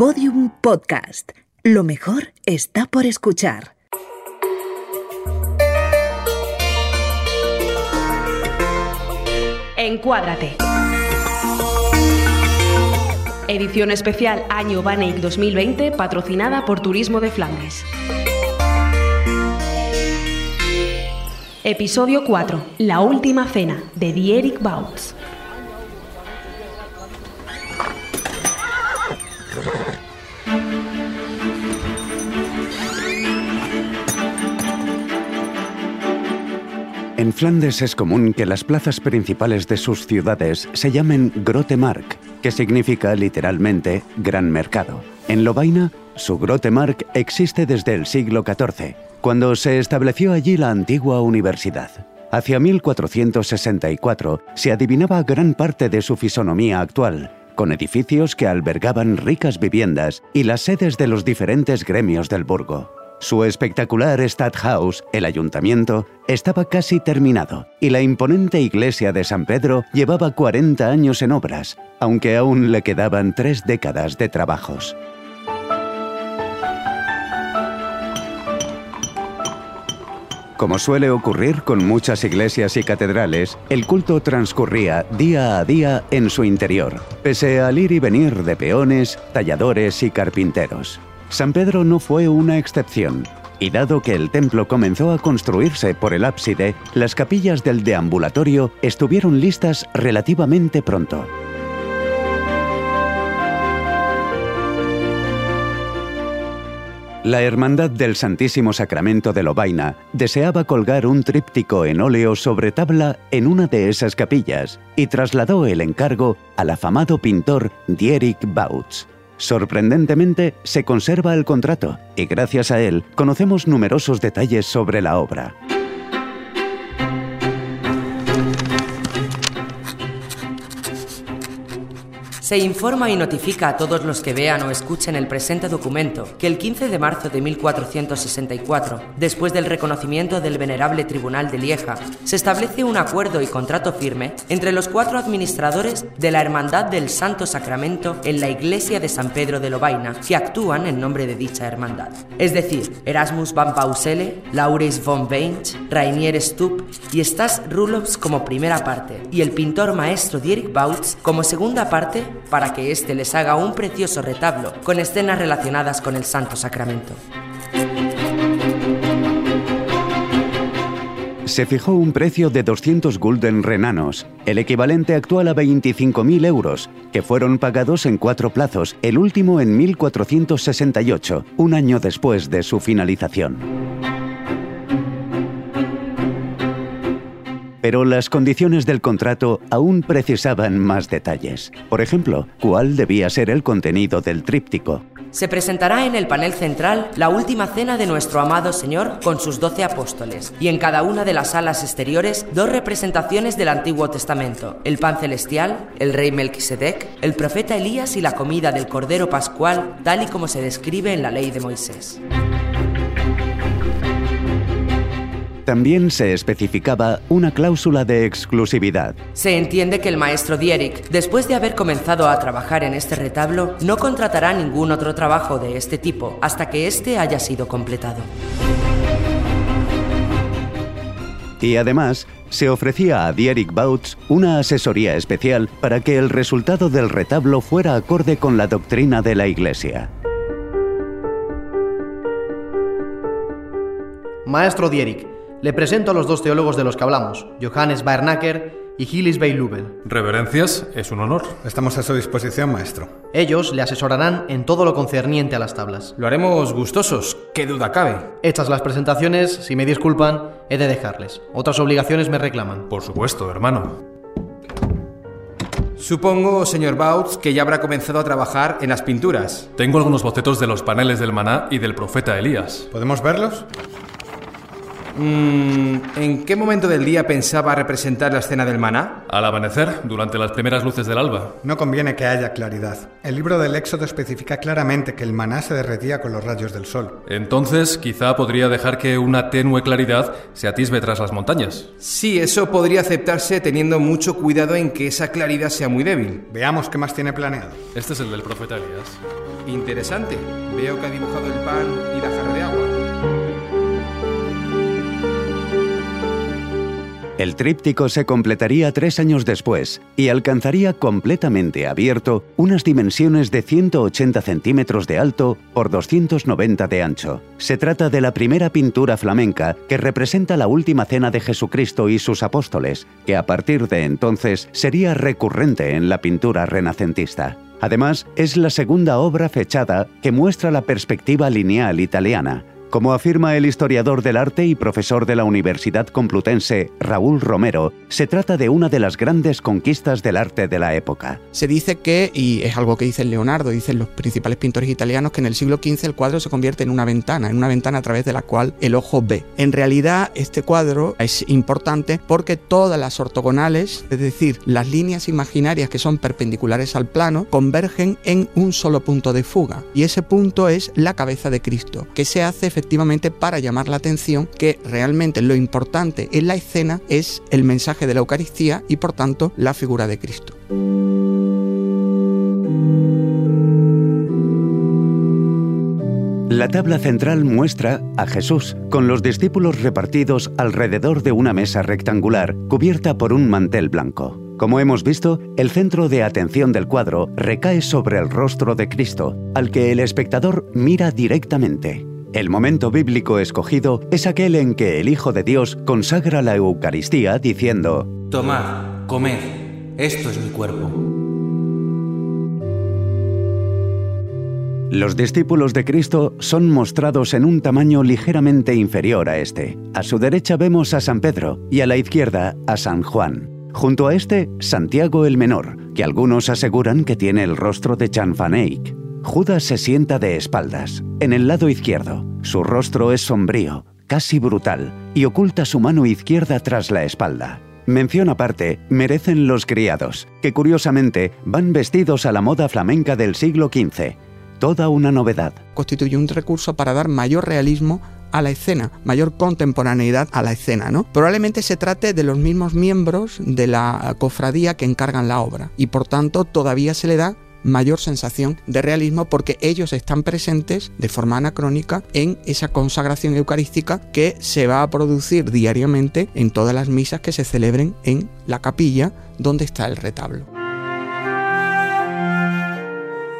Podium Podcast. Lo mejor está por escuchar. Encuádrate. Edición especial Año Baneic 2020 patrocinada por Turismo de Flandes. Episodio 4. La última cena de Dierik Bouts. En Flandes es común que las plazas principales de sus ciudades se llamen Grote Markt, que significa literalmente gran mercado. En Lovaina, su Grote Markt existe desde el siglo XIV, cuando se estableció allí la antigua universidad. Hacia 1464 se adivinaba gran parte de su fisonomía actual, con edificios que albergaban ricas viviendas y las sedes de los diferentes gremios del burgo. Su espectacular Stadthaus, el ayuntamiento, estaba casi terminado y la imponente iglesia de San Pedro llevaba 40 años en obras, aunque aún le quedaban tres décadas de trabajos. Como suele ocurrir con muchas iglesias y catedrales, el culto transcurría día a día en su interior, pese al ir y venir de peones, talladores y carpinteros. San Pedro no fue una excepción, y dado que el templo comenzó a construirse por el ábside, las capillas del deambulatorio estuvieron listas relativamente pronto. La Hermandad del Santísimo Sacramento de Lovaina deseaba colgar un tríptico en óleo sobre tabla en una de esas capillas y trasladó el encargo al afamado pintor Bouts. Sorprendentemente, se conserva el contrato y gracias a él conocemos numerosos detalles sobre la obra. Se informa y notifica a todos los que vean o escuchen el presente documento que el 15 de marzo de 1464, después del reconocimiento del Venerable Tribunal de Lieja, se establece un acuerdo y contrato firme entre los cuatro administradores de la Hermandad del Santo Sacramento en la Iglesia de San Pedro de Lovaina, que actúan en nombre de dicha hermandad. Es decir, Erasmus van Pausele, Laureis von Weinch, Rainier Stupp y Stas Rulops como primera parte, y el pintor maestro Dierik Bautz como segunda parte para que éste les haga un precioso retablo con escenas relacionadas con el Santo Sacramento. Se fijó un precio de 200 gulden renanos, el equivalente actual a 25.000 euros, que fueron pagados en cuatro plazos, el último en 1468, un año después de su finalización. Pero las condiciones del contrato aún precisaban más detalles. Por ejemplo, cuál debía ser el contenido del tríptico. Se presentará en el panel central la última cena de nuestro amado Señor con sus doce apóstoles, y en cada una de las salas exteriores dos representaciones del Antiguo Testamento, el pan celestial, el rey Melquisedec, el profeta Elías y la comida del Cordero Pascual, tal y como se describe en la ley de Moisés. También se especificaba una cláusula de exclusividad. Se entiende que el maestro Dierik, después de haber comenzado a trabajar en este retablo, no contratará ningún otro trabajo de este tipo hasta que éste haya sido completado. Y además, se ofrecía a Dierik Bautz una asesoría especial para que el resultado del retablo fuera acorde con la doctrina de la Iglesia. Maestro Dierik, le presento a los dos teólogos de los que hablamos, Johannes Baernacker y Gilles Beilubel. Reverencias, es un honor. Estamos a su disposición, maestro. Ellos le asesorarán en todo lo concerniente a las tablas. Lo haremos gustosos, qué duda cabe. Hechas las presentaciones, si me disculpan, he de dejarles. Otras obligaciones me reclaman. Por supuesto, hermano. Supongo, señor Bautz, que ya habrá comenzado a trabajar en las pinturas. Tengo algunos bocetos de los paneles del maná y del profeta Elías. ¿Podemos verlos? Mm, ¿En qué momento del día pensaba representar la escena del maná? Al amanecer, durante las primeras luces del alba. No conviene que haya claridad. El libro del Éxodo especifica claramente que el maná se derretía con los rayos del sol. Entonces, quizá podría dejar que una tenue claridad se atisbe tras las montañas. Sí, eso podría aceptarse teniendo mucho cuidado en que esa claridad sea muy débil. Veamos qué más tiene planeado. Este es el del profeta Elías. Interesante. Veo que ha dibujado el pan y la jarra El tríptico se completaría tres años después y alcanzaría completamente abierto unas dimensiones de 180 centímetros de alto por 290 de ancho. Se trata de la primera pintura flamenca que representa la última cena de Jesucristo y sus apóstoles, que a partir de entonces sería recurrente en la pintura renacentista. Además, es la segunda obra fechada que muestra la perspectiva lineal italiana, como afirma el historiador del arte y profesor de la Universidad Complutense, Raúl Romero, se trata de una de las grandes conquistas del arte de la época. Se dice que, y es algo que dice Leonardo, dicen los principales pintores italianos, que en el siglo XV el cuadro se convierte en una ventana, en una ventana a través de la cual el ojo ve. En realidad, este cuadro es importante porque todas las ortogonales, es decir, las líneas imaginarias que son perpendiculares al plano, convergen en un solo punto de fuga. Y ese punto es la cabeza de Cristo, que se hace efectivamente para llamar la atención que realmente lo importante en la escena es el mensaje de la Eucaristía y por tanto la figura de Cristo. La tabla central muestra a Jesús con los discípulos repartidos alrededor de una mesa rectangular cubierta por un mantel blanco. Como hemos visto, el centro de atención del cuadro recae sobre el rostro de Cristo, al que el espectador mira directamente. El momento bíblico escogido es aquel en que el Hijo de Dios consagra la Eucaristía diciendo, Tomad, comed, esto es mi cuerpo. Los discípulos de Cristo son mostrados en un tamaño ligeramente inferior a este. A su derecha vemos a San Pedro y a la izquierda a San Juan. Junto a este, Santiago el Menor, que algunos aseguran que tiene el rostro de van Eyck. Judas se sienta de espaldas, en el lado izquierdo. Su rostro es sombrío, casi brutal, y oculta su mano izquierda tras la espalda. Mención aparte merecen los criados, que curiosamente van vestidos a la moda flamenca del siglo XV. Toda una novedad. Constituye un recurso para dar mayor realismo a la escena, mayor contemporaneidad a la escena, ¿no? Probablemente se trate de los mismos miembros de la cofradía que encargan la obra y por tanto todavía se le da mayor sensación de realismo porque ellos están presentes de forma anacrónica en esa consagración eucarística que se va a producir diariamente en todas las misas que se celebren en la capilla donde está el retablo.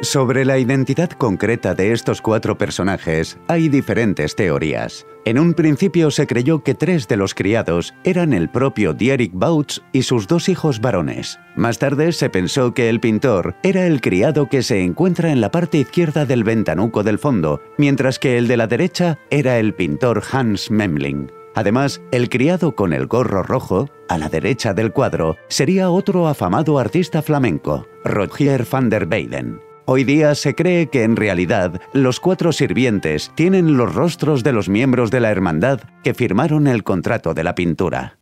Sobre la identidad concreta de estos cuatro personajes hay diferentes teorías. En un principio se creyó que tres de los criados eran el propio Dierik Bautz y sus dos hijos varones. Más tarde se pensó que el pintor era el criado que se encuentra en la parte izquierda del ventanuco del fondo, mientras que el de la derecha era el pintor Hans Memling. Además, el criado con el gorro rojo, a la derecha del cuadro, sería otro afamado artista flamenco, Rogier van der Weyden. Hoy día se cree que en realidad los cuatro sirvientes tienen los rostros de los miembros de la hermandad que firmaron el contrato de la pintura.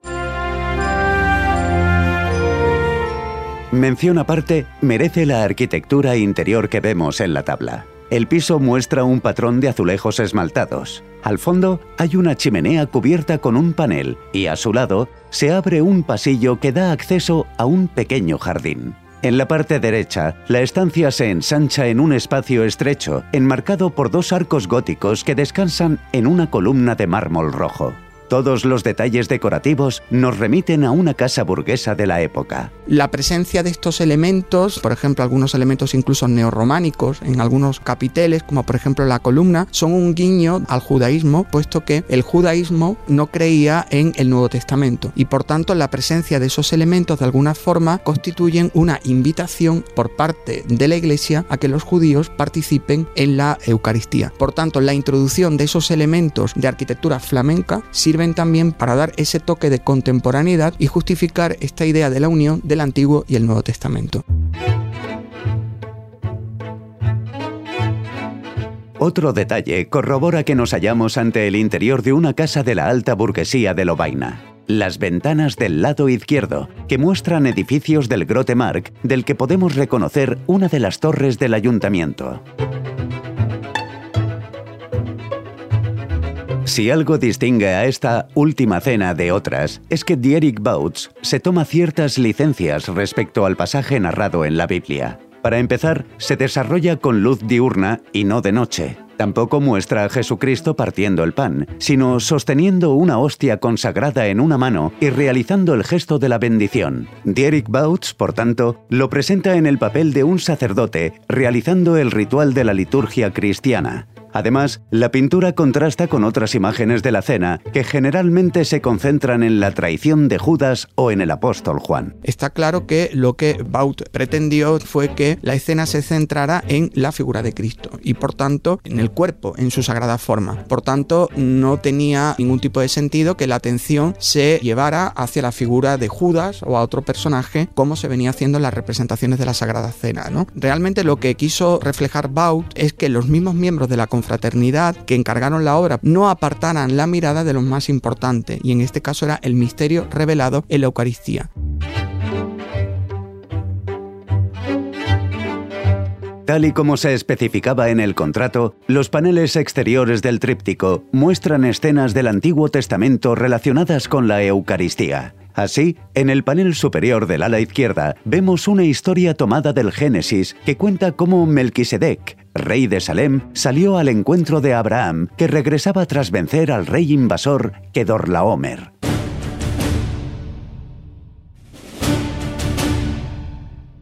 Mención aparte merece la arquitectura interior que vemos en la tabla. El piso muestra un patrón de azulejos esmaltados. Al fondo hay una chimenea cubierta con un panel y a su lado se abre un pasillo que da acceso a un pequeño jardín. En la parte derecha, la estancia se ensancha en un espacio estrecho, enmarcado por dos arcos góticos que descansan en una columna de mármol rojo. Todos los detalles decorativos nos remiten a una casa burguesa de la época. La presencia de estos elementos, por ejemplo algunos elementos incluso neorrománicos en algunos capiteles, como por ejemplo la columna, son un guiño al judaísmo, puesto que el judaísmo no creía en el Nuevo Testamento y por tanto la presencia de esos elementos de alguna forma constituyen una invitación por parte de la Iglesia a que los judíos participen en la Eucaristía. Por tanto, la introducción de esos elementos de arquitectura flamenca sirve también para dar ese toque de contemporaneidad y justificar esta idea de la unión del Antiguo y el Nuevo Testamento. Otro detalle corrobora que nos hallamos ante el interior de una casa de la alta burguesía de Lovaina. Las ventanas del lado izquierdo, que muestran edificios del Grote Mark, del que podemos reconocer una de las torres del ayuntamiento. Si algo distingue a esta última cena de otras, es que Dierik Bouts se toma ciertas licencias respecto al pasaje narrado en la Biblia. Para empezar, se desarrolla con luz diurna y no de noche. Tampoco muestra a Jesucristo partiendo el pan, sino sosteniendo una hostia consagrada en una mano y realizando el gesto de la bendición. Dierik Bouts, por tanto, lo presenta en el papel de un sacerdote realizando el ritual de la liturgia cristiana. Además, la pintura contrasta con otras imágenes de la cena que generalmente se concentran en la traición de Judas o en el apóstol Juan. Está claro que lo que Baut pretendió fue que la escena se centrara en la figura de Cristo y por tanto en el cuerpo, en su sagrada forma. Por tanto, no tenía ningún tipo de sentido que la atención se llevara hacia la figura de Judas o a otro personaje como se venía haciendo en las representaciones de la Sagrada Cena. ¿no? Realmente lo que quiso reflejar Baut es que los mismos miembros de la fraternidad que encargaron la obra no apartaran la mirada de lo más importante, y en este caso era el misterio revelado en la Eucaristía. Tal y como se especificaba en el contrato, los paneles exteriores del tríptico muestran escenas del Antiguo Testamento relacionadas con la Eucaristía. Así, en el panel superior del ala izquierda vemos una historia tomada del Génesis que cuenta cómo Melquisedec, rey de Salem, salió al encuentro de Abraham, que regresaba tras vencer al rey invasor Kedorlaomer.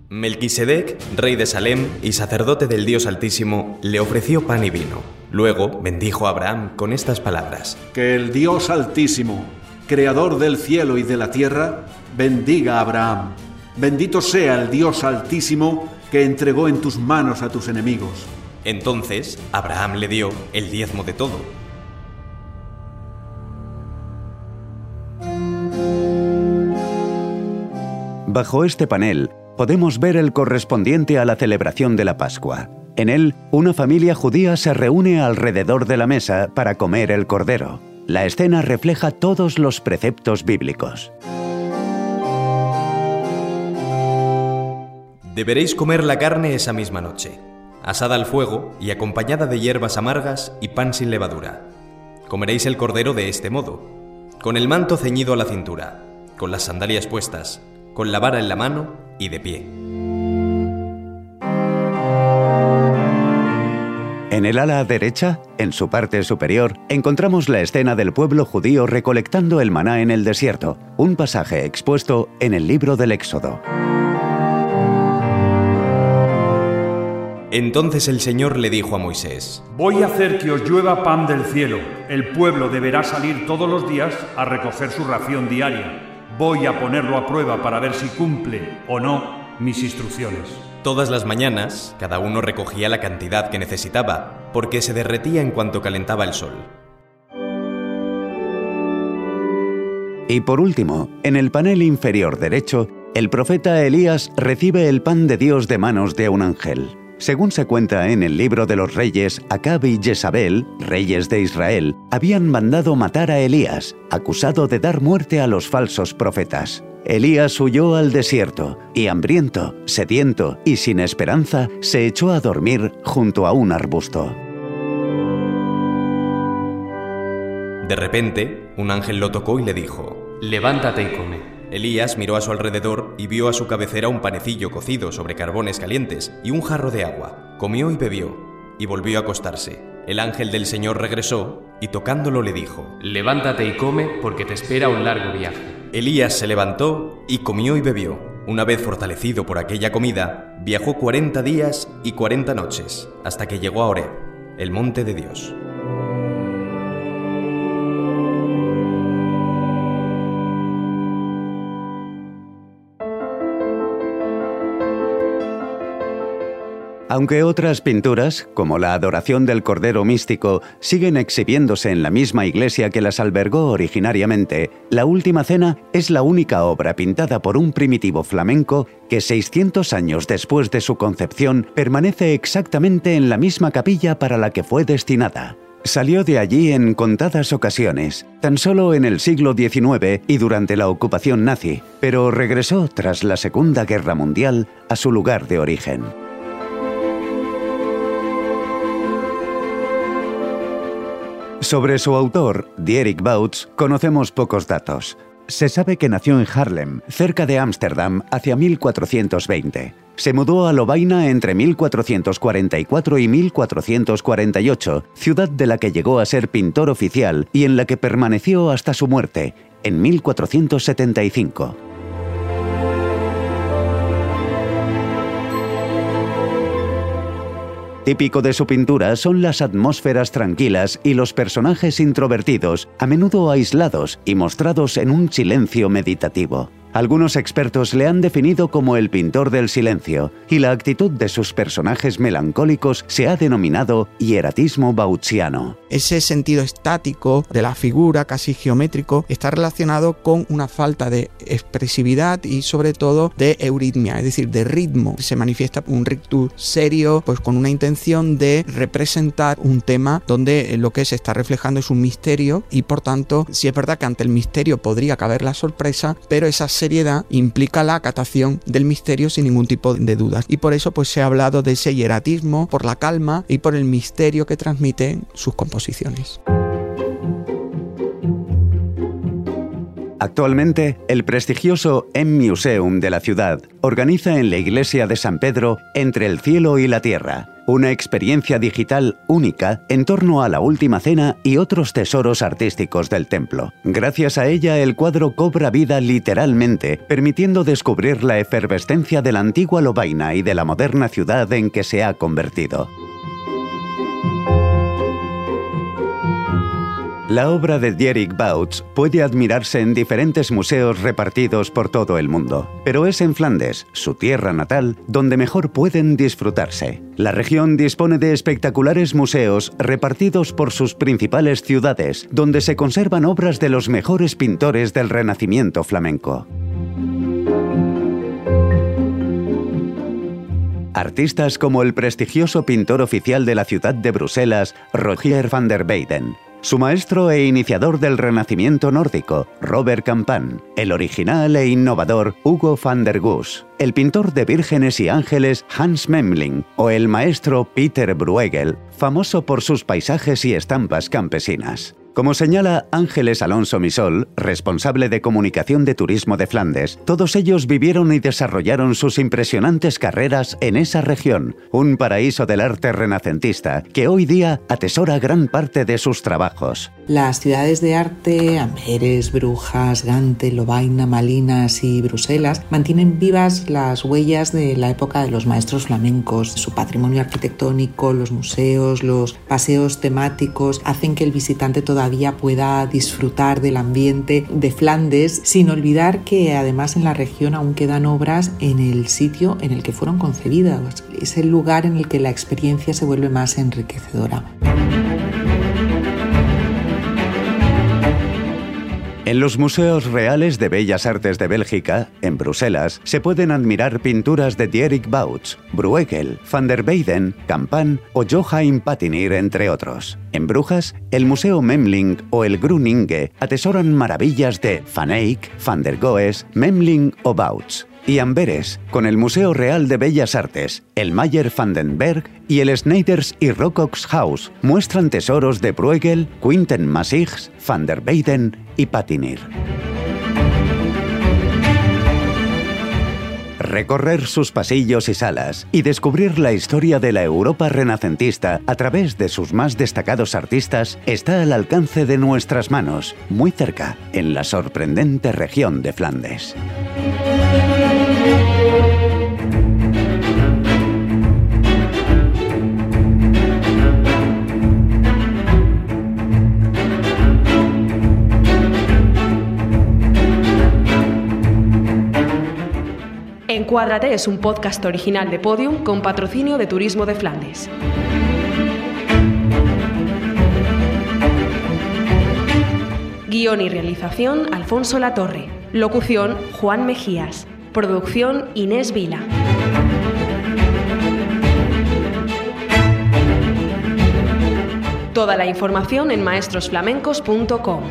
Melquisedec, rey de Salem y sacerdote del Dios Altísimo, le ofreció pan y vino. Luego bendijo a Abraham con estas palabras: Que el Dios Altísimo, creador del cielo y de la tierra, bendiga a Abraham. Bendito sea el Dios Altísimo que entregó en tus manos a tus enemigos. Entonces Abraham le dio el diezmo de todo. Bajo este panel podemos ver el correspondiente a la celebración de la Pascua. En él, una familia judía se reúne alrededor de la mesa para comer el cordero. La escena refleja todos los preceptos bíblicos. Deberéis comer la carne esa misma noche, asada al fuego y acompañada de hierbas amargas y pan sin levadura. Comeréis el cordero de este modo, con el manto ceñido a la cintura, con las sandalias puestas, con la vara en la mano y de pie. En el ala derecha, en su parte superior, encontramos la escena del pueblo judío recolectando el maná en el desierto, un pasaje expuesto en el libro del Éxodo. Entonces el Señor le dijo a Moisés, Voy a hacer que os llueva pan del cielo. El pueblo deberá salir todos los días a recoger su ración diaria. Voy a ponerlo a prueba para ver si cumple o no mis instrucciones. Todas las mañanas, cada uno recogía la cantidad que necesitaba, porque se derretía en cuanto calentaba el sol. Y por último, en el panel inferior derecho, el profeta Elías recibe el pan de Dios de manos de un ángel. Según se cuenta en el libro de los reyes, Acab y Jezabel, reyes de Israel, habían mandado matar a Elías, acusado de dar muerte a los falsos profetas. Elías huyó al desierto y hambriento, sediento y sin esperanza, se echó a dormir junto a un arbusto. De repente, un ángel lo tocó y le dijo, Levántate y come. Elías miró a su alrededor y vio a su cabecera un panecillo cocido sobre carbones calientes y un jarro de agua. Comió y bebió, y volvió a acostarse. El ángel del Señor regresó y tocándolo le dijo, Levántate y come porque te espera un largo viaje. Elías se levantó y comió y bebió. Una vez fortalecido por aquella comida, viajó cuarenta días y cuarenta noches, hasta que llegó a Oreb, el monte de Dios. Aunque otras pinturas, como la Adoración del Cordero Místico, siguen exhibiéndose en la misma iglesia que las albergó originariamente, La Última Cena es la única obra pintada por un primitivo flamenco que 600 años después de su concepción permanece exactamente en la misma capilla para la que fue destinada. Salió de allí en contadas ocasiones, tan solo en el siglo XIX y durante la ocupación nazi, pero regresó tras la Segunda Guerra Mundial a su lugar de origen. Sobre su autor, Dierik Bouts, conocemos pocos datos. Se sabe que nació en Haarlem, cerca de Ámsterdam, hacia 1420. Se mudó a Lovaina entre 1444 y 1448, ciudad de la que llegó a ser pintor oficial y en la que permaneció hasta su muerte, en 1475. Típico de su pintura son las atmósferas tranquilas y los personajes introvertidos, a menudo aislados y mostrados en un silencio meditativo. Algunos expertos le han definido como el pintor del silencio, y la actitud de sus personajes melancólicos se ha denominado hieratismo bauchiano. Ese sentido estático de la figura, casi geométrico, está relacionado con una falta de expresividad y sobre todo de euritmia, es decir, de ritmo. Se manifiesta un rictus serio, pues con una intención de representar un tema donde lo que se está reflejando es un misterio y por tanto, si es verdad que ante el misterio podría caber la sorpresa, pero esa seriedad implica la acatación del misterio sin ningún tipo de dudas. Y por eso pues se ha hablado de ese hieratismo, por la calma y por el misterio que transmiten sus composiciones. Actualmente, el prestigioso M-Museum de la ciudad organiza en la iglesia de San Pedro Entre el cielo y la tierra, una experiencia digital única en torno a la Última Cena y otros tesoros artísticos del templo. Gracias a ella el cuadro cobra vida literalmente, permitiendo descubrir la efervescencia de la antigua Lobaina y de la moderna ciudad en que se ha convertido. La obra de Dierik Bouts puede admirarse en diferentes museos repartidos por todo el mundo, pero es en Flandes, su tierra natal, donde mejor pueden disfrutarse. La región dispone de espectaculares museos repartidos por sus principales ciudades, donde se conservan obras de los mejores pintores del Renacimiento flamenco. Artistas como el prestigioso pintor oficial de la ciudad de Bruselas, Rogier van der Weyden, su maestro e iniciador del renacimiento nórdico, Robert Campan, el original e innovador Hugo van der Goes, el pintor de vírgenes y ángeles Hans Memling o el maestro Peter Bruegel, famoso por sus paisajes y estampas campesinas. Como señala Ángeles Alonso Misol, responsable de comunicación de turismo de Flandes, todos ellos vivieron y desarrollaron sus impresionantes carreras en esa región, un paraíso del arte renacentista que hoy día atesora gran parte de sus trabajos. Las ciudades de arte, Amberes, Brujas, Gante, Lovaina, Malinas y Bruselas, mantienen vivas las huellas de la época de los maestros flamencos. Su patrimonio arquitectónico, los museos, los paseos temáticos hacen que el visitante todavía pueda disfrutar del ambiente de Flandes, sin olvidar que además en la región aún quedan obras en el sitio en el que fueron concebidas. Es el lugar en el que la experiencia se vuelve más enriquecedora. En los Museos Reales de Bellas Artes de Bélgica, en Bruselas, se pueden admirar pinturas de Dierik Bouts, Bruegel, van der Weyden, Campan o Joachim Patinir, entre otros. En Brujas, el Museo Memling o el Gruninge atesoran maravillas de Van Eyck, van der Goes, Memling o Bouts y Amberes, con el Museo Real de Bellas Artes, el Mayer Vandenberg y el Schneiders y Rocox House muestran tesoros de Bruegel, Quinten Massigs, van der Weyden y Patinir. Recorrer sus pasillos y salas y descubrir la historia de la Europa renacentista a través de sus más destacados artistas está al alcance de nuestras manos, muy cerca, en la sorprendente región de Flandes. Encuádrate es un podcast original de Podium con patrocinio de Turismo de Flandes. Guión y realización Alfonso Latorre. Locución Juan Mejías. Producción Inés Vila. Toda la información en maestrosflamencos.com.